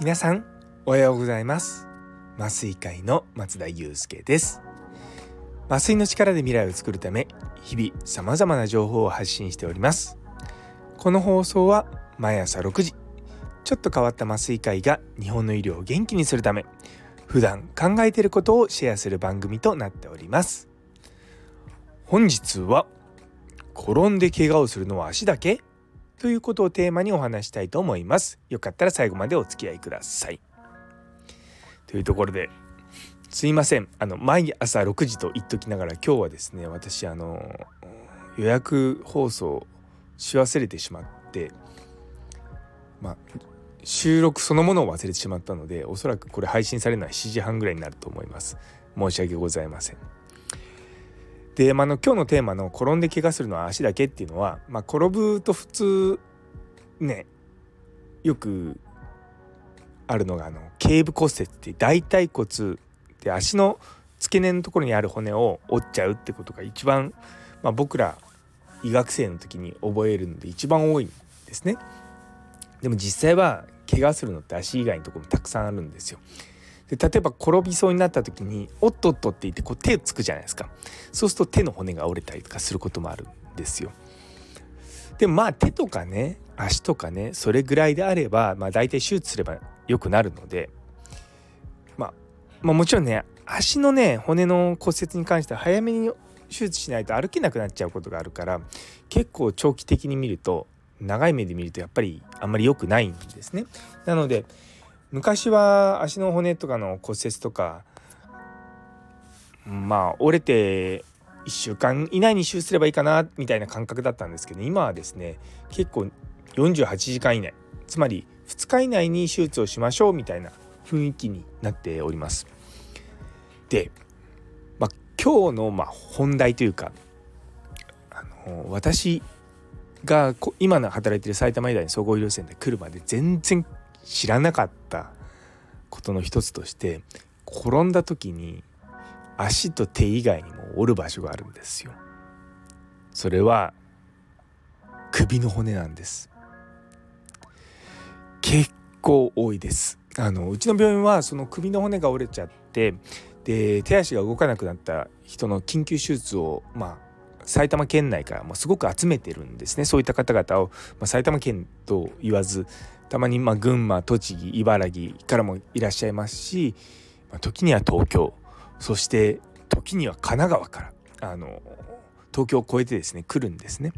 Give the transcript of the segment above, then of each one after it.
皆さんおはようございます。麻酔会の松田祐介です。麻酔の力で未来を作るため日々様々な情報を発信しております。この放送は毎朝6時ちょっと変わった麻酔会が日本の医療を元気にするため普段考えていることをシェアする番組となっております。本日は転んで怪我をするのは足だけ？ということをテーマにお話したいと思います。よかったら最後までお付き合いください。というところですいませんあの毎朝6時と言っときながら今日はですね私あの予約放送し忘れてしまってまあ収録そのものを忘れてしまったのでおそらくこれ配信されるのは7時半ぐらいになると思います申し訳ございませんで、まあの、今日のテーマの「転んで怪我するのは足だけ」っていうのは、まあ、転ぶと普通ねよくあるのがあの頸部骨折って大腿骨で足の付け根のところにある骨を折っちゃうってことが一番、まあ、僕ら医学生の時に覚えるので一番多いんですね。でも実際は怪我するのって足以外のところもたくさんあるんですよ。で例えば転びそうになった時に「おっとっと」って言ってこう手をつくじゃないですかそうすると手の骨が折れたりとかすることもあるんですよ。でもまあ手とかね足とかねそれぐらいであれば、まあ、大体手術すれば良くなるので、まあ、まあもちろんね足のね骨の骨折に関しては早めに手術しないと歩けなくなっちゃうことがあるから結構長期的に見ると長い目で見るとやっぱりあんまり良くないんですね。なので昔は足の骨とかの骨折とかまあ折れて1週間以内に手術すればいいかなみたいな感覚だったんですけど今はですね結構48時間以内つまり2日以内に手術をしましょうみたいな雰囲気になっております。で、まあ、今日のま本題というかあの私が今の働いてる埼玉医大の総合医療センター来るまで全然知らなかったことの一つとして転んだ時に足と手以外にも折る場所があるんですよ。それは首の骨なんです。結構多いです。あのうちの病院はその首の骨が折れちゃってで手足が動かなくなった人の緊急手術をまあ埼玉県内からもすごく集めてるんですねそういった方々を、まあ、埼玉県と言わずたまにま群馬栃木茨城からもいらっしゃいますし、時には東京そして時には神奈川からあの東京を越えてですね来るんですね。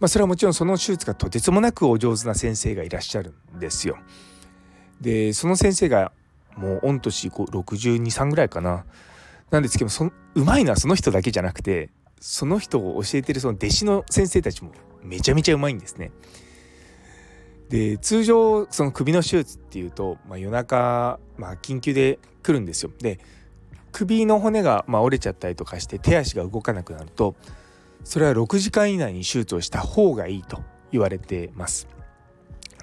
まあ、それはもちろんその手術がとてつもなくお上手な先生がいらっしゃるんですよ。でその先生がもう御年623ぐらいかななんですけどそ上手いのはその人だけじゃなくてその人を教えてるその弟子の先生たちもめちゃめちゃうまいんですね。で通常その首の手術っていうと、まあ、夜中、まあ、緊急で来るんですよ。で首の骨がま折れちゃったりとかして手足が動かなくなるとそれは6時間以内に手術をした方がいいと言われてます。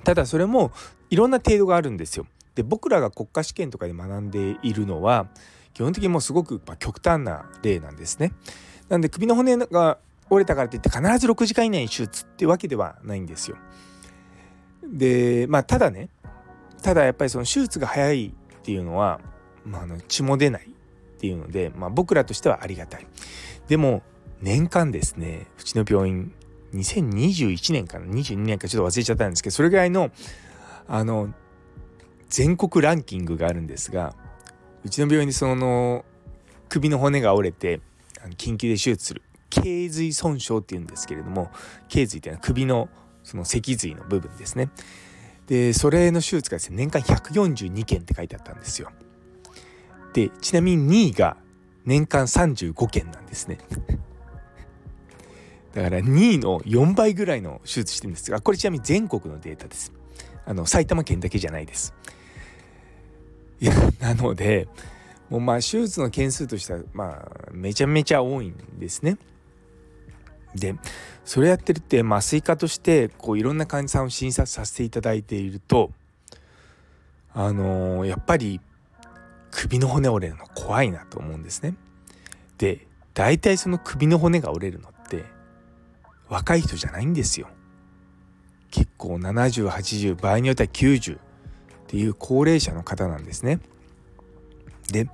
ただそれもいろんな程度があるんですよ。で僕らが国家試験とかで学んでいるのは基本的にもうすごく極端な例なんですね。なんで首の骨が折れたからといって必ず6時間以内に手術ってわけではないんですよ。でまあただねただやっぱりその手術が早いっていうのは、まあ、あの血も出ないっていうので、まあ、僕らとしてはありがたい。でも年間ですねうちの病院2021年かな22年かちょっと忘れちゃったんですけどそれぐらいのあの全国ランキングがあるんですがうちの病院にその首の骨が折れて緊急で手術する頸髄損傷っていうんですけれども頸髄っていうのは首のその脊髄の部分ですね。でそれの手術がですね年間142件って書いてあったんですよ。でちなみに2位が年間35件なんですね。だから2位の4倍ぐらいの手術してるんですがこれちなみに全国のデータです。あの埼玉県だけじゃないです。いやなのでもうまあ手術の件数としてはまあめちゃめちゃ多いんですね。でそれやってるって麻酔科としてこういろんな患者さんを診察させていただいているとあのー、やっぱり首の骨折れるの怖いなと思うんですね。で大体その首の骨が折れるのって若い人じゃないんですよ。結構7080場合によっては90っていう高齢者の方なんですね。で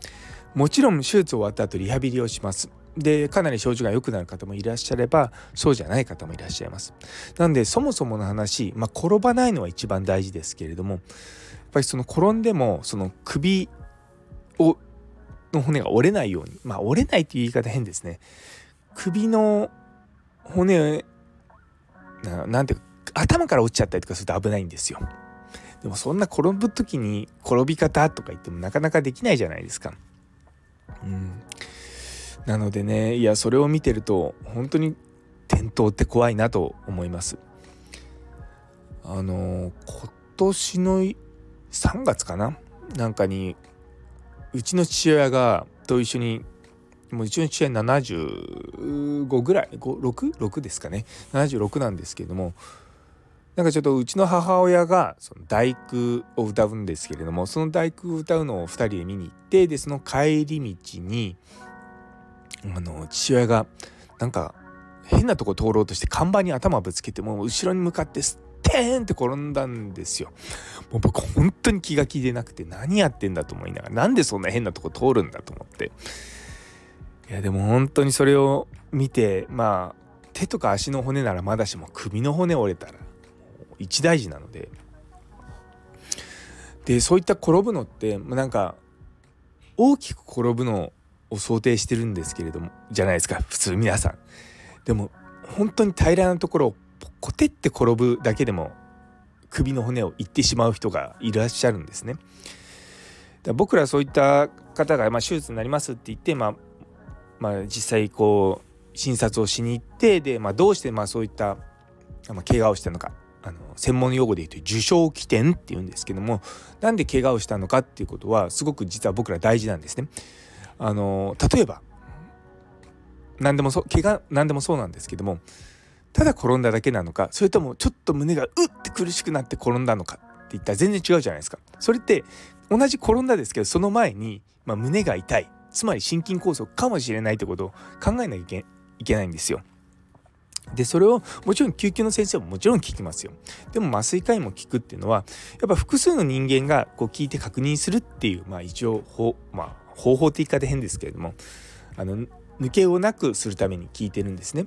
もちろん手術終わった後リハビリをします。でかなり症状が良くなる方もいらっしゃればそうじゃない方もいらっしゃいます。なんでそもそもの話、まあ、転ばないのは一番大事ですけれどもやっぱりその転んでもその首をの骨が折れないようにまあ折れないという言い方変ですね。首の骨ななんていうか頭から落ちちゃったりとかすると危ないんですよ。でもそんな転ぶ時に転び方とか言ってもなかなかできないじゃないですか。うん。なのでねいやそれを見てると本当に転倒って怖いなと思います。あの今年の3月かな？なんかにうちの父親がと一緒にもううちの父親75ぐらい？6?6 ですかね？76なんですけれどもなんかちょっとうちの母親がその大工を歌うんですけれどもその大工を歌うのを2人で見に行ってでその帰り道にあの父親がなんか変なとこ通ろうとして看板に頭ぶつけてもう後ろに向かってステーンって転んだんですよ。もう僕本当に気が気でなくて何やってんだと思いながらなんでそんな変なとこ通るんだと思っていやでも本当にそれを見てまあ手とか足の骨ならまだしも首の骨折れたら一大事なのででそういった転ぶのってなんか大きく転ぶのを想定してるんですけれどもじゃないですか普通皆さん。でも本当に平らなところをコテって転ぶだけでも首の骨をいってしまう人がいらっしゃるんですね。だ僕らそういった方が、まあ、手術になりますって言って、まあ、まあ、実際こう診察をしに行ってで、まあ、どうしてまあそういった、まあ、怪我をしたのかあの専門用語で言うと受傷起点っていうんですけどもなんで怪我をしたのかっていうことはすごく実は僕ら大事なんですね。あの例えば何でもそう怪我何でもそうなんですけどもただ転んだだけなのかそれともちょっと胸がうって苦しくなって転んだのかって言ったら全然違うじゃないですか。それって同じ転んだですけどその前に、まあ、胸が痛いつまり心筋梗塞かもしれないってことを考えなきゃいけないんですよ。でそれをもちろん救急の先生ももちろん聞きますよでも麻酔科医も聞くっていうのはやっぱ複数の人間がこう聞いて確認するっていうまあ一応方,、まあ、方法的言い方変ですけれどもあの抜けをなくするために聞いてるんですね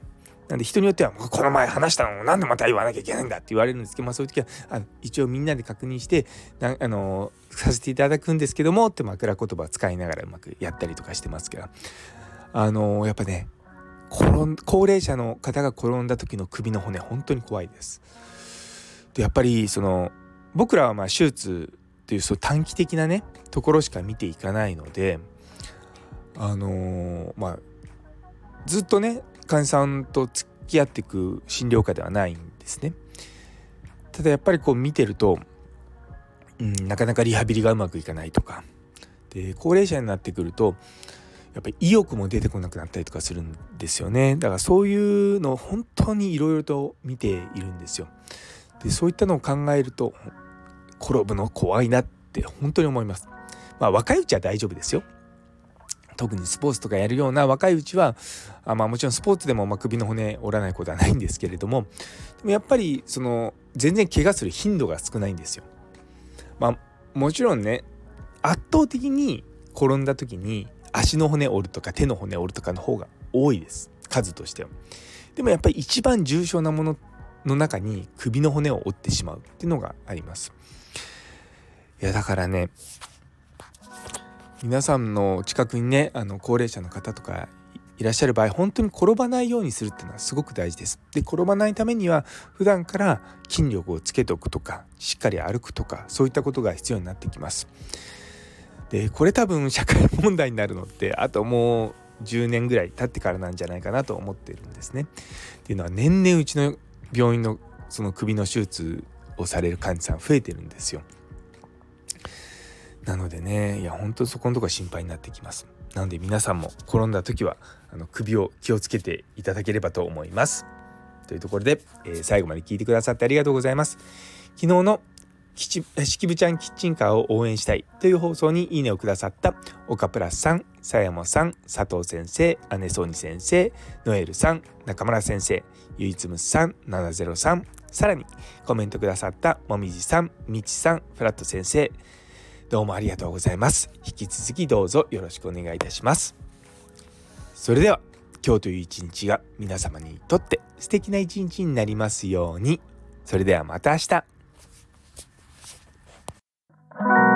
なんで人によってはこの前話したのを何でまた言わなきゃいけないんだって言われるんですけど、まあ、そういう時はあ一応みんなで確認してなあのさせていただくんですけどもって枕言葉を使いながらうまくやったりとかしてますからあのやっぱね高齢者の方が転んだ時の首の骨本当に怖いです。でやっぱりその僕らはまあ手術っていうそう短期的なねところしか見ていかないのであのー、まあずっとね患者さんと付き合っていく診療科ではないんですね。ただやっぱりこう見てると、うん、なかなかリハビリがうまくいかないとかで高齢者になってくるとやっぱり意欲も出てこなくなったりとかするんですよねだからそういうのを本当にいろいろと見ているんですよ。でそういったのを考えると転ぶの怖いなって本当に思います。まあ若いうちは大丈夫ですよ。特にスポーツとかやるような若いうちはあまあもちろんスポーツでもま首の骨折らないことはないんですけれどもでもやっぱりその全然怪我する頻度が少ないんですよ。まあもちろんね圧倒的に転んだ時に足の骨折るとか手の骨折るとかの方が多いです数としては。でもやっぱり一番重症なものの中に首の骨を折ってしまうっていうのがあります。いやだからね皆さんの近くにねあの高齢者の方とかいらっしゃる場合本当に転ばないようにするっていうのはすごく大事です。で転ばないためには普段から筋力をつけておくとかしっかり歩くとかそういったことが必要になってきます。でこれ多分社会問題になるのってあともう10年ぐらい経ってからなんじゃないかなと思ってるんですね。っていうのは年々うちの病院のその首の手術をされる患者さん増えてるんですよ。なのでねいや本当そこのとこは心配になってきます。なので皆さんも転んだ時はあの首を気をつけていただければと思います。というところで、えー、最後まで聞いてくださってありがとうございます。昨日の七部ちゃんキッチンカーを応援したいという放送にいいねをくださった岡プラスさん、さやもさん、佐藤先生、姉ソニ先生、ノエルさん、中村先生、ゆいつむさん、703、さらにコメントくださったもみじさん、みちさん、フラット先生、どうもありがとうございます。引き続きどうぞよろしくお願いいたします。それでは今日という一日が皆様にとって素敵な一日になりますように。それではまた明日。Thank you.